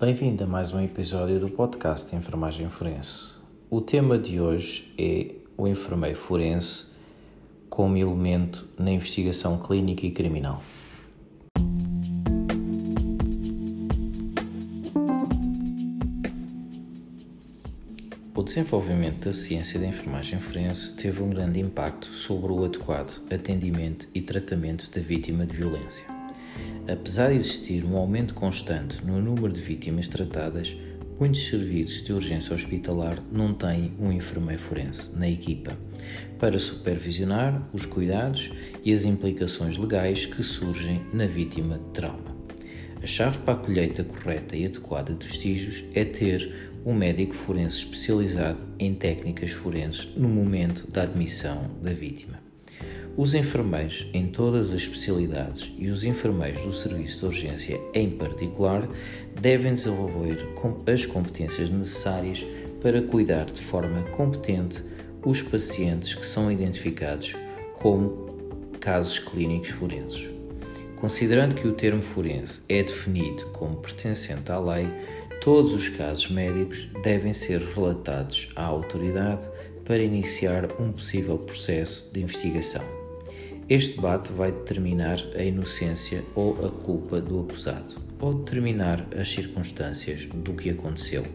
Bem-vindo a mais um episódio do podcast Enfermagem Forense. O tema de hoje é o enfermeiro forense como elemento na investigação clínica e criminal. Desenvolvimento da ciência da enfermagem forense teve um grande impacto sobre o adequado atendimento e tratamento da vítima de violência. Apesar de existir um aumento constante no número de vítimas tratadas, muitos serviços de urgência hospitalar não têm um enfermeiro forense na equipa para supervisionar os cuidados e as implicações legais que surgem na vítima de trauma. A chave para a colheita correta e adequada de vestígios é ter um médico forense especializado em técnicas forenses no momento da admissão da vítima. Os enfermeiros em todas as especialidades e os enfermeiros do serviço de urgência em particular devem desenvolver as competências necessárias para cuidar de forma competente os pacientes que são identificados como casos clínicos forenses. Considerando que o termo forense é definido como pertencente à lei, todos os casos médicos devem ser relatados à autoridade para iniciar um possível processo de investigação. Este debate vai determinar a inocência ou a culpa do acusado, ou determinar as circunstâncias do que aconteceu.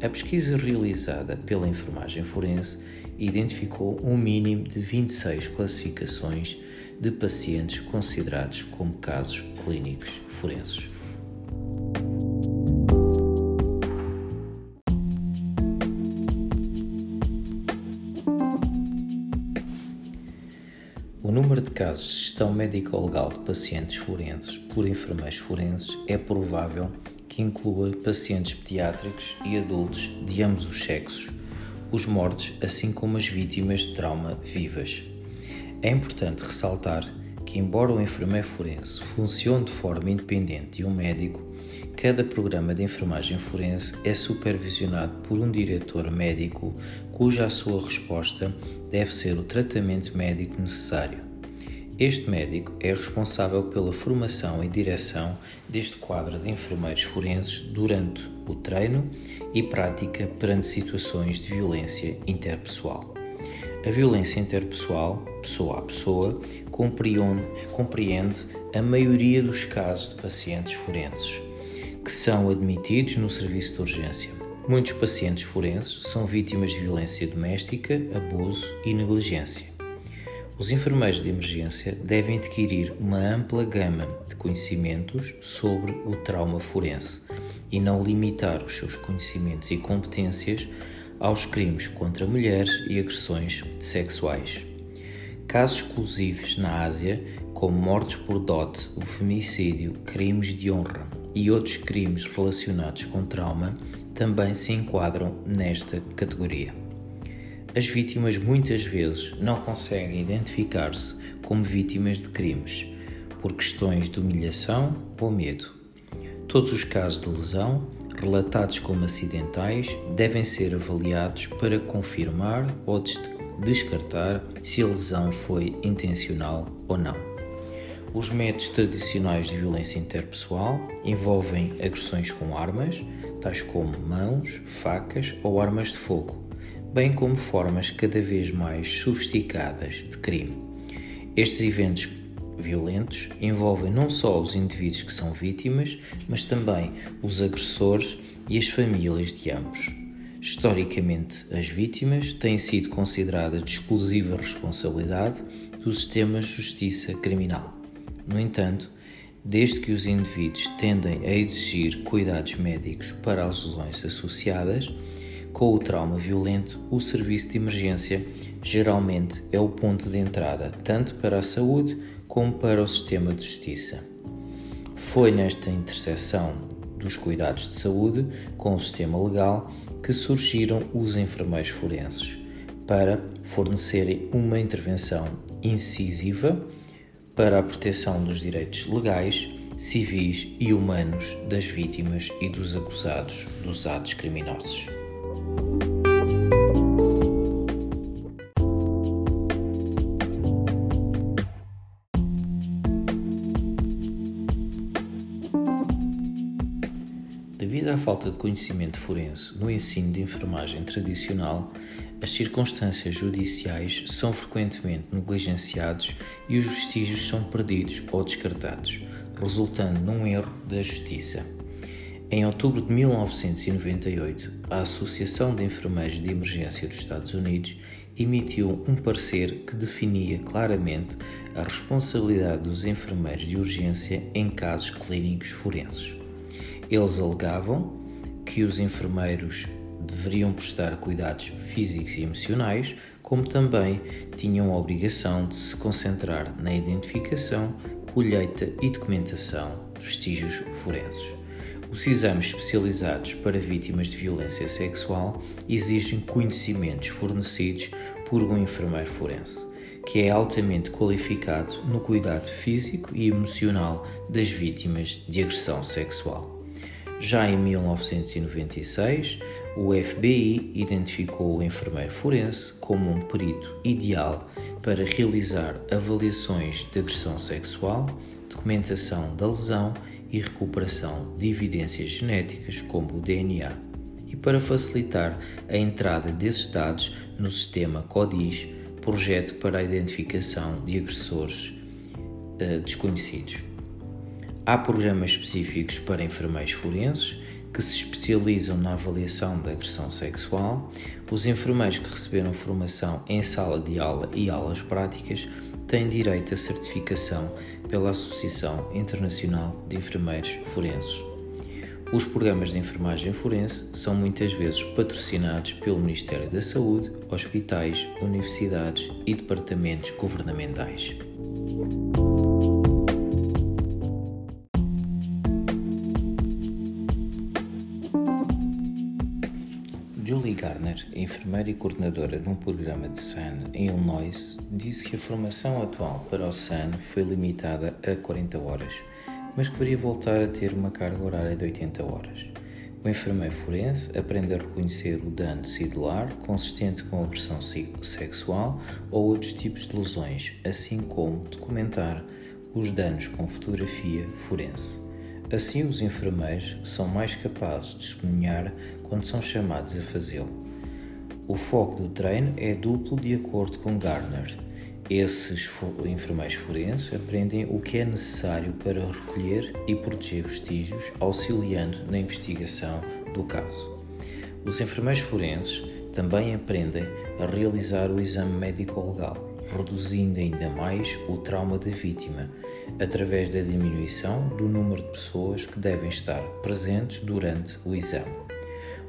A pesquisa realizada pela enfermagem forense identificou um mínimo de 26 classificações de pacientes considerados como casos clínicos forenses. O número de casos de gestão médico-legal de pacientes forenses por enfermeiros forenses é provável que inclua pacientes pediátricos e adultos de ambos os sexos, os mortos, assim como as vítimas de trauma vivas. É importante ressaltar que, embora o enfermeiro forense funcione de forma independente de um médico, cada programa de enfermagem forense é supervisionado por um diretor médico cuja a sua resposta deve ser o tratamento médico necessário. Este médico é responsável pela formação e direção deste quadro de enfermeiros forenses durante o treino e prática perante situações de violência interpessoal. A violência interpessoal, pessoa a pessoa, compreende, a maioria dos casos de pacientes forenses que são admitidos no serviço de urgência. Muitos pacientes forenses são vítimas de violência doméstica, abuso e negligência. Os enfermeiros de emergência devem adquirir uma ampla gama de conhecimentos sobre o trauma forense e não limitar os seus conhecimentos e competências aos crimes contra mulheres e agressões sexuais. Casos exclusivos na Ásia, como mortes por dote, o femicídio, crimes de honra e outros crimes relacionados com trauma, também se enquadram nesta categoria. As vítimas muitas vezes não conseguem identificar-se como vítimas de crimes por questões de humilhação ou medo. Todos os casos de lesão, relatados como acidentais, devem ser avaliados para confirmar ou descartar se a lesão foi intencional ou não. Os métodos tradicionais de violência interpessoal envolvem agressões com armas, tais como mãos, facas ou armas de fogo, bem como formas cada vez mais sofisticadas de crime. Estes eventos violentos envolvem não só os indivíduos que são vítimas, mas também os agressores e as famílias de ambos. Historicamente, as vítimas têm sido consideradas de exclusiva responsabilidade do sistema de justiça criminal. No entanto, desde que os indivíduos tendem a exigir cuidados médicos para as lesões associadas, com o trauma violento, o serviço de emergência geralmente é o ponto de entrada tanto para a saúde como para o sistema de justiça. Foi nesta interseção dos cuidados de saúde com o sistema legal que surgiram os enfermeiros forenses para fornecerem uma intervenção incisiva para a proteção dos direitos legais, civis e humanos das vítimas e dos acusados dos atos criminosos. À falta de conhecimento forense no ensino de enfermagem tradicional, as circunstâncias judiciais são frequentemente negligenciados e os vestígios são perdidos ou descartados, resultando num erro da justiça. Em outubro de 1998, a Associação de Enfermeiros de Emergência dos Estados Unidos emitiu um parecer que definia claramente a responsabilidade dos enfermeiros de urgência em casos clínicos forenses. Eles alegavam que os enfermeiros deveriam prestar cuidados físicos e emocionais, como também tinham a obrigação de se concentrar na identificação, colheita e documentação dos vestígios forenses. Os exames especializados para vítimas de violência sexual exigem conhecimentos fornecidos por um enfermeiro forense, que é altamente qualificado no cuidado físico e emocional das vítimas de agressão sexual. Já em 1996, o FBI identificou o enfermeiro forense como um perito ideal para realizar avaliações de agressão sexual, documentação da lesão e recuperação de evidências genéticas como o DNA, e para facilitar a entrada desses dados no sistema CODIS, projeto para a identificação de agressores uh, desconhecidos. Há programas específicos para enfermeiros forenses que se especializam na avaliação da agressão sexual. Os enfermeiros que receberam formação em sala de aula e aulas práticas têm direito à certificação pela Associação Internacional de Enfermeiros Forenses. Os programas de enfermagem forense são muitas vezes patrocinados pelo Ministério da Saúde, hospitais, universidades e departamentos governamentais. Garner, enfermeira e coordenadora de um programa de SAN em Illinois, disse que a formação atual para o SAN foi limitada a 40 horas, mas que deveria voltar a ter uma carga horária de 80 horas. O enfermeiro forense aprende a reconhecer o dano celular consistente com agressão sexual ou outros tipos de lesões, assim como documentar os danos com fotografia forense. Assim, os enfermeiros são mais capazes de testemunhar quando são chamados a fazê-lo. O foco do treino é duplo de acordo com Gardner. Esses enfermeiros forenses aprendem o que é necessário para recolher e proteger vestígios, auxiliando na investigação do caso. Os enfermeiros forenses também aprendem a realizar o exame médico-legal reduzindo ainda mais o trauma da vítima, através da diminuição do número de pessoas que devem estar presentes durante o exame.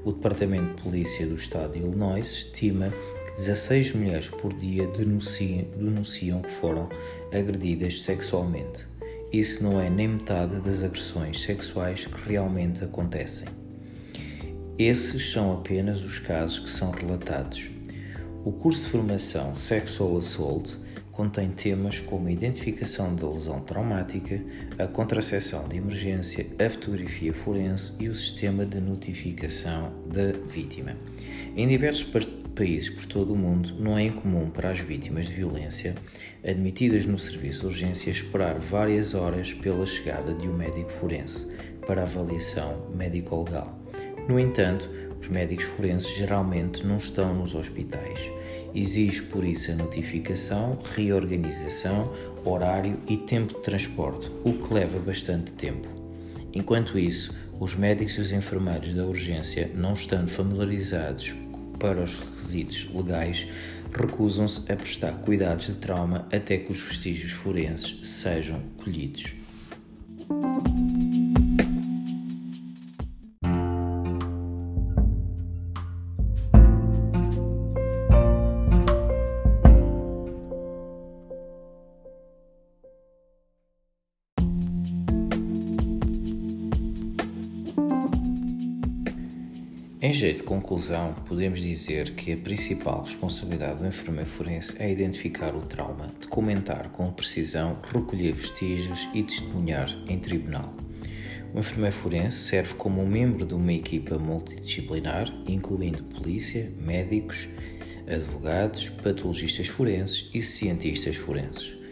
O Departamento de Polícia do Estado de Illinois estima que 16 mulheres por dia denunciam, denunciam que foram agredidas sexualmente. Isso não é nem metade das agressões sexuais que realmente acontecem. Esses são apenas os casos que são relatados. O curso de formação Sexual Assault contém temas como a identificação da lesão traumática, a contracepção de emergência, a fotografia forense e o sistema de notificação da vítima. Em diversos países por todo o mundo, não é incomum para as vítimas de violência admitidas no serviço de urgência esperar várias horas pela chegada de um médico forense para avaliação médico-legal. No entanto, os médicos forenses geralmente não estão nos hospitais. Exige por isso a notificação, reorganização, horário e tempo de transporte, o que leva bastante tempo. Enquanto isso, os médicos e os enfermeiros da urgência, não estando familiarizados para os requisitos legais, recusam-se a prestar cuidados de trauma até que os vestígios forenses sejam colhidos. Em jeito de conclusão, podemos dizer que a principal responsabilidade do enfermeiro forense é identificar o trauma, documentar com precisão, recolher vestígios e testemunhar em tribunal. O enfermeiro forense serve como um membro de uma equipa multidisciplinar, incluindo polícia, médicos, advogados, patologistas forenses e cientistas forenses.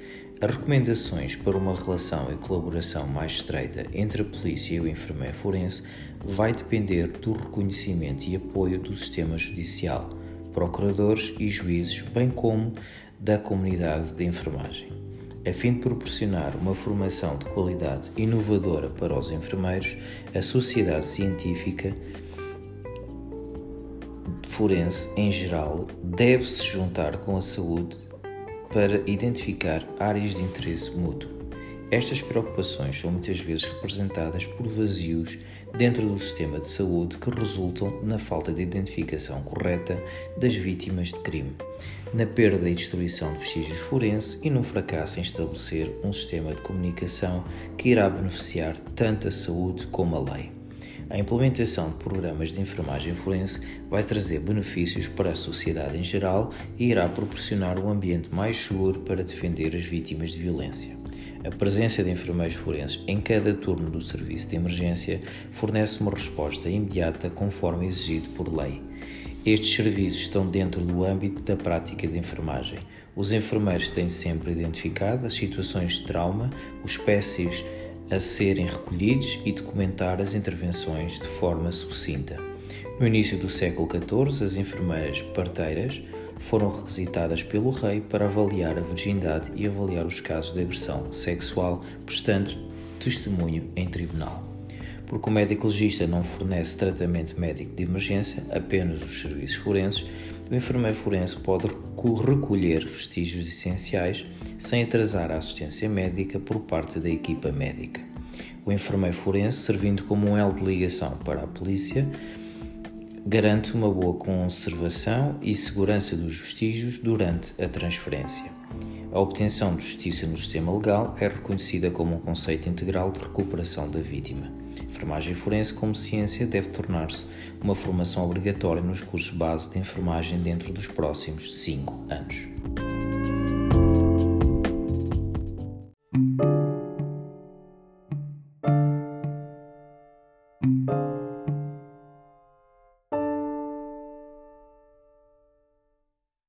As recomendações para uma relação e colaboração mais estreita entre a polícia e o enfermeiro forense vai depender do reconhecimento e apoio do sistema judicial, procuradores e juízes, bem como da comunidade de enfermagem. A fim de proporcionar uma formação de qualidade inovadora para os enfermeiros, a sociedade científica forense em geral deve se juntar com a saúde para identificar áreas de interesse mútuo. Estas preocupações são muitas vezes representadas por vazios dentro do sistema de saúde que resultam na falta de identificação correta das vítimas de crime, na perda e destruição de vestígios forenses e no fracasso em estabelecer um sistema de comunicação que irá beneficiar tanto a saúde como a lei. A implementação de programas de enfermagem forense vai trazer benefícios para a sociedade em geral e irá proporcionar um ambiente mais seguro para defender as vítimas de violência. A presença de enfermeiros forenses em cada turno do serviço de emergência fornece uma resposta imediata conforme exigido por lei. Estes serviços estão dentro do âmbito da prática de enfermagem. Os enfermeiros têm sempre identificado as situações de trauma, os espécies a serem recolhidos e documentar as intervenções de forma sucinta. No início do século XIV, as enfermeiras parteiras foram requisitadas pelo rei para avaliar a virgindade e avaliar os casos de agressão sexual, prestando testemunho em tribunal. Porque o médico legista não fornece tratamento médico de emergência, apenas os serviços forenses, o enfermeiro forense pode recolher vestígios essenciais sem atrasar a assistência médica por parte da equipa médica. O enfermeiro forense, servindo como um elo de ligação para a polícia, garante uma boa conservação e segurança dos vestígios durante a transferência. A obtenção de justiça no sistema legal é reconhecida como um conceito integral de recuperação da vítima. Enfermagem forense como ciência deve tornar-se uma formação obrigatória nos cursos base de enfermagem dentro dos próximos cinco anos.